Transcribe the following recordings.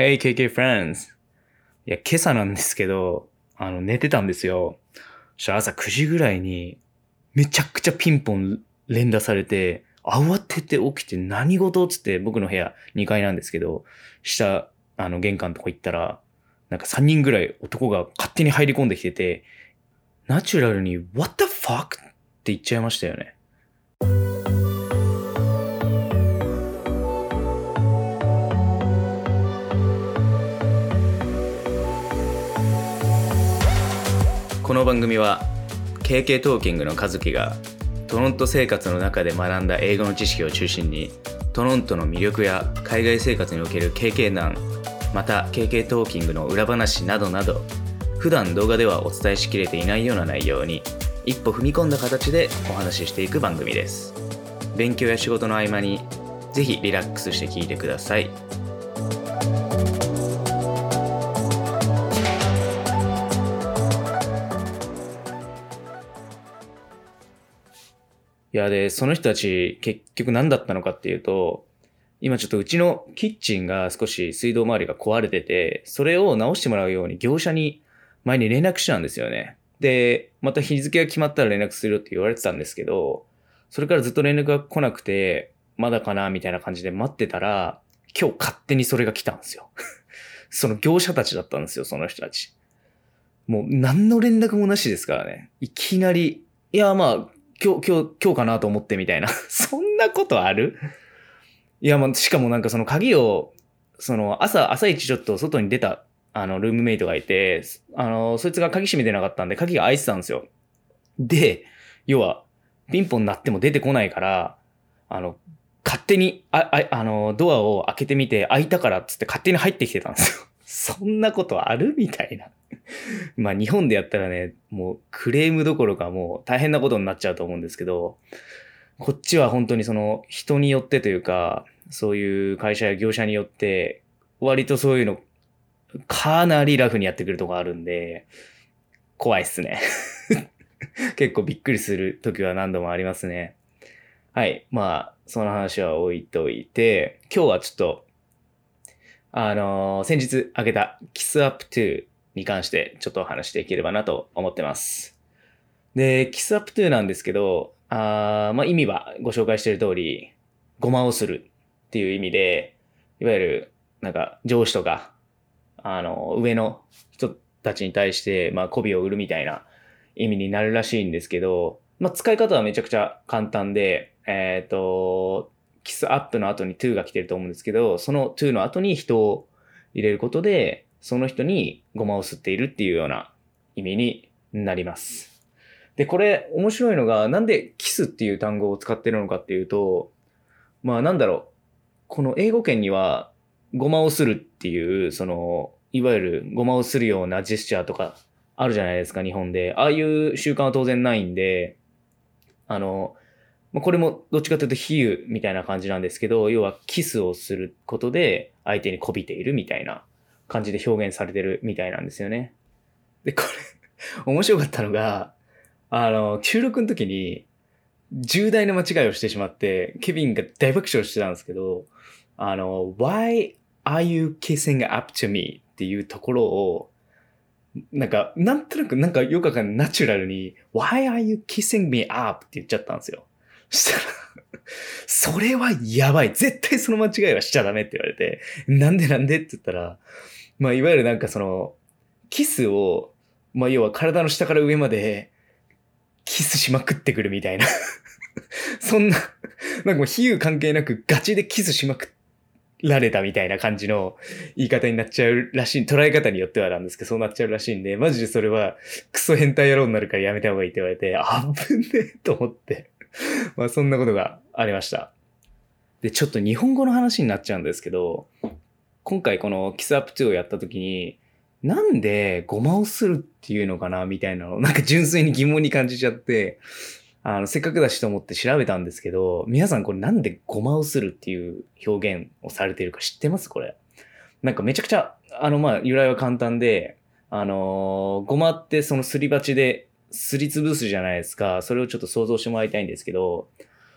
Hey KK friends! いや、今朝なんですけど、あの、寝てたんですよ。そしたら朝9時ぐらいに、めちゃくちゃピンポン連打されて、慌てて起きて何事つって僕の部屋2階なんですけど、下、あの、玄関とこ行ったら、なんか3人ぐらい男が勝手に入り込んできてて、ナチュラルに What the fuck? って言っちゃいましたよね。この番組は KK トーキングの和樹がトロント生活の中で学んだ英語の知識を中心にトロントの魅力や海外生活における KK 難また KK トーキングの裏話などなど普段動画ではお伝えしきれていないような内容に一歩踏み込んだ形でお話ししていく番組です。勉強や仕事の合間にぜひリラックスして聞いてください。いや、で、その人たち結局何だったのかっていうと、今ちょっとうちのキッチンが少し水道周りが壊れてて、それを直してもらうように業者に前に連絡したんですよね。で、また日付が決まったら連絡するよって言われてたんですけど、それからずっと連絡が来なくて、まだかなみたいな感じで待ってたら、今日勝手にそれが来たんですよ。その業者たちだったんですよ、その人たち。もう何の連絡もなしですからね。いきなり、いや、まあ、今日、今日、今日かなと思ってみたいな。そんなことある？いや、まあ、しかもなんかその鍵を、その朝、朝一ちょっと外に出た、あの、ルームメイトがいて、あの、そいつが鍵閉めてなかったんで、鍵が開いてたんですよ。で、要は、ピンポン鳴っても出てこないから、あの、勝手に、あ、ああの、ドアを開けてみて、開いたからっつって勝手に入ってきてたんですよ。そんなことある？みたいな。まあ日本でやったらね、もうクレームどころかもう大変なことになっちゃうと思うんですけど、こっちは本当にその人によってというか、そういう会社や業者によって、割とそういうの、かなりラフにやってくるとこあるんで、怖いっすね。結構びっくりする時は何度もありますね。はい。まあ、その話は置いといて、今日はちょっと、あのー、先日あげたキスアップ2に関してちょっとお話していければなと思ってます。で、キスアップ2なんですけど、あまあ意味はご紹介している通り、ごまをするっていう意味で、いわゆるなんか上司とか、あの、上の人たちに対して、まあ媚びを売るみたいな意味になるらしいんですけど、まあ使い方はめちゃくちゃ簡単で、えっ、ー、と、キスアップの後に to が来てると思うんですけど、その to の後に人を入れることで、その人にごまを吸っているっていうような意味になります。で、これ面白いのが、なんでキスっていう単語を使ってるのかっていうと、まあなんだろう、この英語圏にはごまをするっていう、その、いわゆるごまをするようなジェスチャーとかあるじゃないですか、日本で。ああいう習慣は当然ないんで、あの、まあ、これもどっちかというと比喩みたいな感じなんですけど、要はキスをすることで相手にこびているみたいな感じで表現されてるみたいなんですよね。で、これ 面白かったのが、あの、収録の時に、重大な間違いをしてしまって、ケビンが大爆笑してたんですけど、あの、why are you kissing up to me? っていうところを、なんか、なんとなく、なんかよくわかんないナチュラルに、why are you kissing me up? って言っちゃったんですよ。したらそれはやばい。絶対その間違いはしちゃダメって言われて、なんでなんでって言ったら、まあ、いわゆるなんかその、キスを、まあ、要は体の下から上まで、キスしまくってくるみたいな そんな、なんかもう比喩関係なくガチでキスしまくられたみたいな感じの言い方になっちゃうらしい、捉え方によってはなんですけど、そうなっちゃうらしいんで、マジでそれはクソ変態野郎になるからやめた方がいいって言われて、あぶねえと思って まあそんなことがありました。で、ちょっと日本語の話になっちゃうんですけど、今回このキスアップ2をやった時に、なんでごまをするっていうのかなみたいなのなんか純粋に疑問に感じちゃって、あの、せっかくだしと思って調べたんですけど、皆さんこれなんでごまをするっていう表現をされてるか知ってます？これ。なんかめちゃくちゃ、あの、ま、由来は簡単で、あのー、ごまってそのすり鉢ですりつぶすじゃないですか。それをちょっと想像してもらいたいんですけど、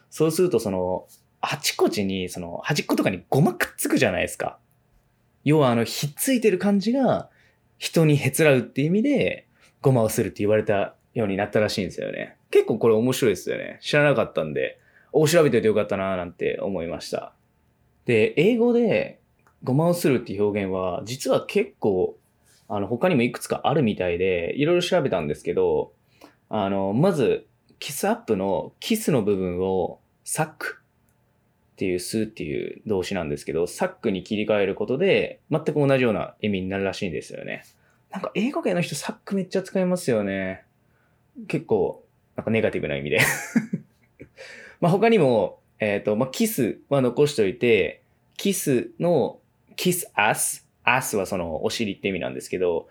そうするとその、あちこちに、その、端っことかにごまくっつくじゃないですか。要はあの、ひっついてる感じが人にへつらうっていう意味で、ごまをするって言われたようになったらしいんですよね。結構これ面白いですよね。知らなかったんで、お調べておいてよかったなーなんて思いました。で、英語でごまをするっていう表現は、実は結構、あの、他にもいくつかあるみたいで、いろいろ調べたんですけど、あの、まず、キスアップのキスの部分をサックっていうスっていう動詞なんですけど、サックに切り替えることで、全く同じような意味になるらしいんですよね。なんか英語圏の人サックめっちゃ使いますよね。結構、なんかネガティブな意味で。まあ他にも、えっ、と、まあキスは残しておいて、キスのキスアス、アスはそのお尻って意味なんですけど、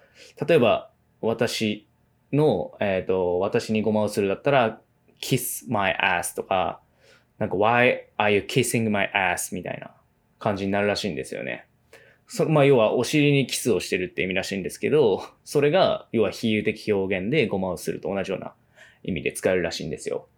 例えば私の、えっ、と、私にごまをするだったら、kiss my ass とか、なんか why are you kissing my ass みたいな感じになるらしいんですよね。そまあ、要はお尻にキスをしてるって意味らしいんですけど、それが要は比喩的表現でごまをすると同じような意味で使えるらしいんですよ。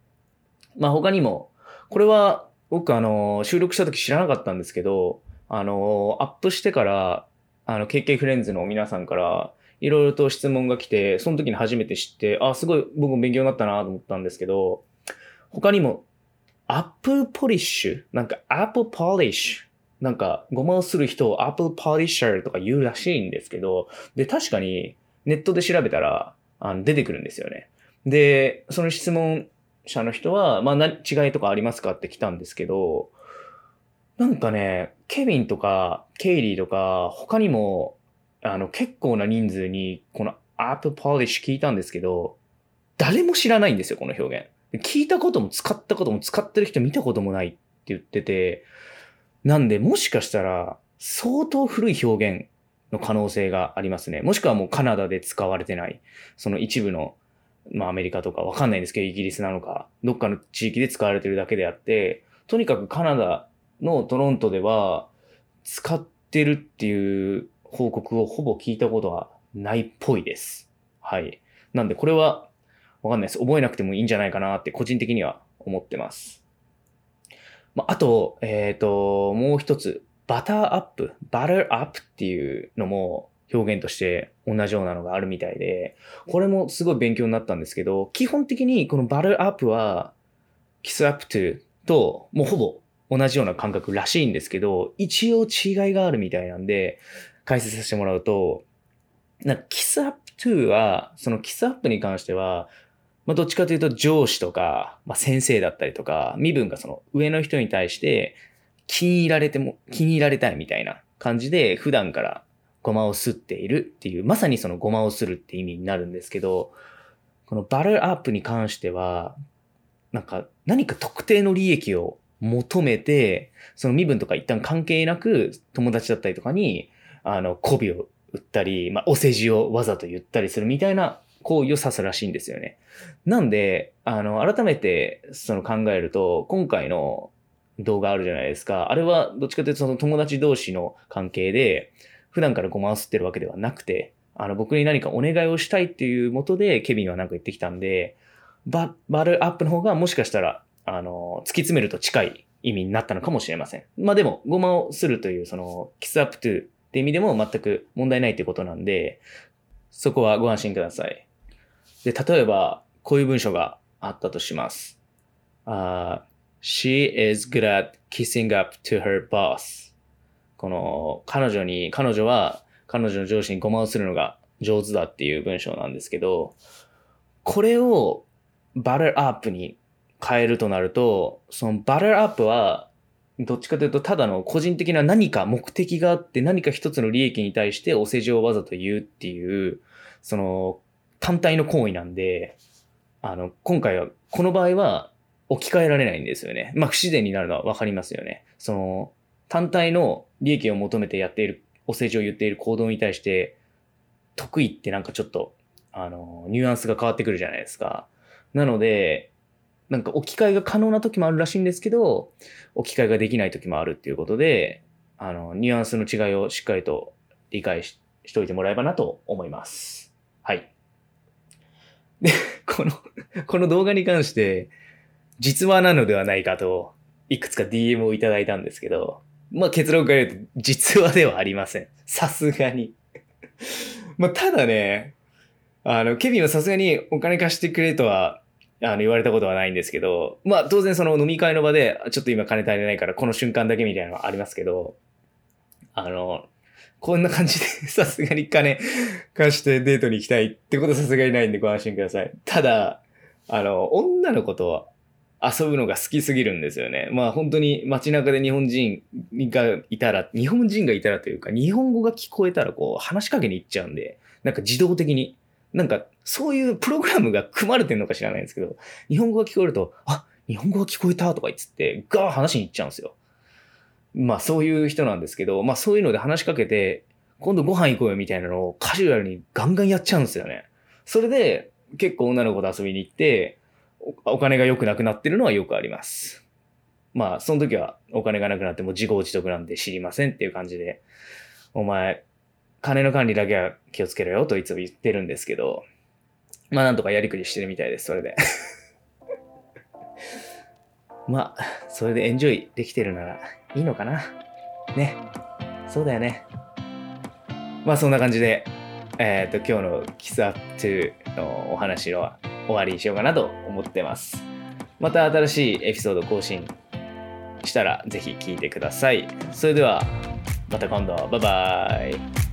まあ他にも、これは僕あの、収録した時知らなかったんですけど、あの、アップしてから、あの、KK フレンズの皆さんから、いろいろと質問が来て、その時に初めて知って、あ、すごい僕も勉強になったなと思ったんですけど、他にも、 apple polish、なんか apple polish、なんかごまをする人を apple polisher とか言うらしいんですけど、で、確かにネットで調べたら、あの出てくるんですよね。で、その質問者の人は、まあ、違いとかありますかって来たんですけど、なんかね、ケビンとか、ケイリーとか、他にも、あの、結構な人数に、このアップポリッシュ聞いたんですけど、誰も知らないんですよ、この表現。聞いたことも使ったことも使ってる人見たこともないって言ってて、なんで、もしかしたら、相当古い表現の可能性がありますね。もしくはもうカナダで使われてない、その一部の、まあアメリカとかわかんないんですけど、イギリスなのか、どっかの地域で使われてるだけであって、とにかくカナダのトロントでは使ってるっていう報告をほぼ聞いたことはないっぽいです。はい。なんでこれはわかんないです。覚えなくてもいいんじゃないかなって個人的には思ってます。まあ、あと、えっ、と、もう一つ、 butter up、butter up っていうのも表現として同じようなのがあるみたいで、これもすごい勉強になったんですけど、基本的にこの butter up は、 kiss up to と、もうほぼ同じような感覚らしいんですけど、一応違いがあるみたいなんで、解説させてもらうと、なんか kiss up to は、その kiss up に関しては、まあ、どっちかというと上司とか、まあ、先生だったりとか、身分がその上の人に対して気に入られても、気に入られたいみたいな感じで普段からごまをすっているっていう、まさにそのごまをするって意味になるんですけど、このバルアップに関しては、なんか何か特定の利益を求めて、その身分とか一旦関係なく友達だったりとかに、あの、媚びを売ったり、まあ、お世辞をわざと言ったりするみたいな行為を指すらしいんですよね。なんで、あの、改めてその考えると、今回の動画あるじゃないですか。あれはどっちかというとその友達同士の関係で、普段からごまを吸ってるわけではなくて、あの、僕に何かお願いをしたいっていうもとで、ケビンはなんか言ってきたんで、バ、バルアップの方がもしかしたら、あの、突き詰めると近い意味になったのかもしれません。まあでも、ごまをするという、その、キスアップトゥって意味でも全く問題ないってことなんで、そこはご安心ください。で、例えば、こういう文章があったとします。Uh, she is good at kissing up to her boss. この、彼女に、彼女は、彼女の上司にごまをするのが上手だっていう文章なんですけど、これをバルアップに変えるとなると、そのバルアップは、どっちかというと、ただの個人的な何か目的があって、何か一つの利益に対してお世辞をわざと言うっていう、その、単体の行為なんで、あの、今回は、この場合は置き換えられないんですよね。まあ、不自然になるのはわかりますよね。その、単体の利益を求めてやっている、お世辞を言っている行動に対して、得意ってなんかちょっと、あの、ニュアンスが変わってくるじゃないですか。なので、なんか置き換えが可能な時もあるらしいんですけど、置き換えができない時もあるっていうことで、あの、ニュアンスの違いをしっかりと理解ししといてもらえばなと思います。はい。で、この、この動画に関して、実話なのではないかと、いくつか DM をいただいたんですけど、まあ結論から言うと、実話ではありません。さすがに。まあただね、あの、ケビンはさすがにお金貸してくれとは、あの、言われたことはないんですけど、まあ当然その飲み会の場で、ちょっと今金足りないからこの瞬間だけみたいなのはありますけど、あの、こんな感じで さすがに金貸してデートに行きたいってことはさすがにないんでご安心ください。ただ、あの、女の子と遊ぶのが好きすぎるんですよね。まあ本当に街中で日本人がいたら、日本人がいたらというか、日本語が聞こえたらこう話しかけに行っちゃうんで、なんか自動的に、なんかそういうプログラムが組まれてるのか知らないんですけど、日本語が聞こえると、あ、日本語が聞こえたとか言って、ガー話に行っちゃうんですよ。まあそういう人なんですけど、まあそういうので話しかけて、今度ご飯行こうよみたいなのをカジュアルにガンガンやっちゃうんですよね。それで結構女の子と遊びに行って、お金が良くなくなってるのはよくあります。まあその時はお金がなくなっても自業自得なんで知りませんっていう感じで、お前、金の管理だけは気をつけろよといつも言ってるんですけど、まあなんとかやりくりしてるみたいです、それで。まあ、それでエンジョイできてるならいいのかな。ね。そうだよね。まあそんな感じで、えっ、ー、と、今日のキスアップのお話の終わりにしようかなと思ってます。また新しいエピソード更新したらぜひ聞いてください。それではまた今度。バイバーイ。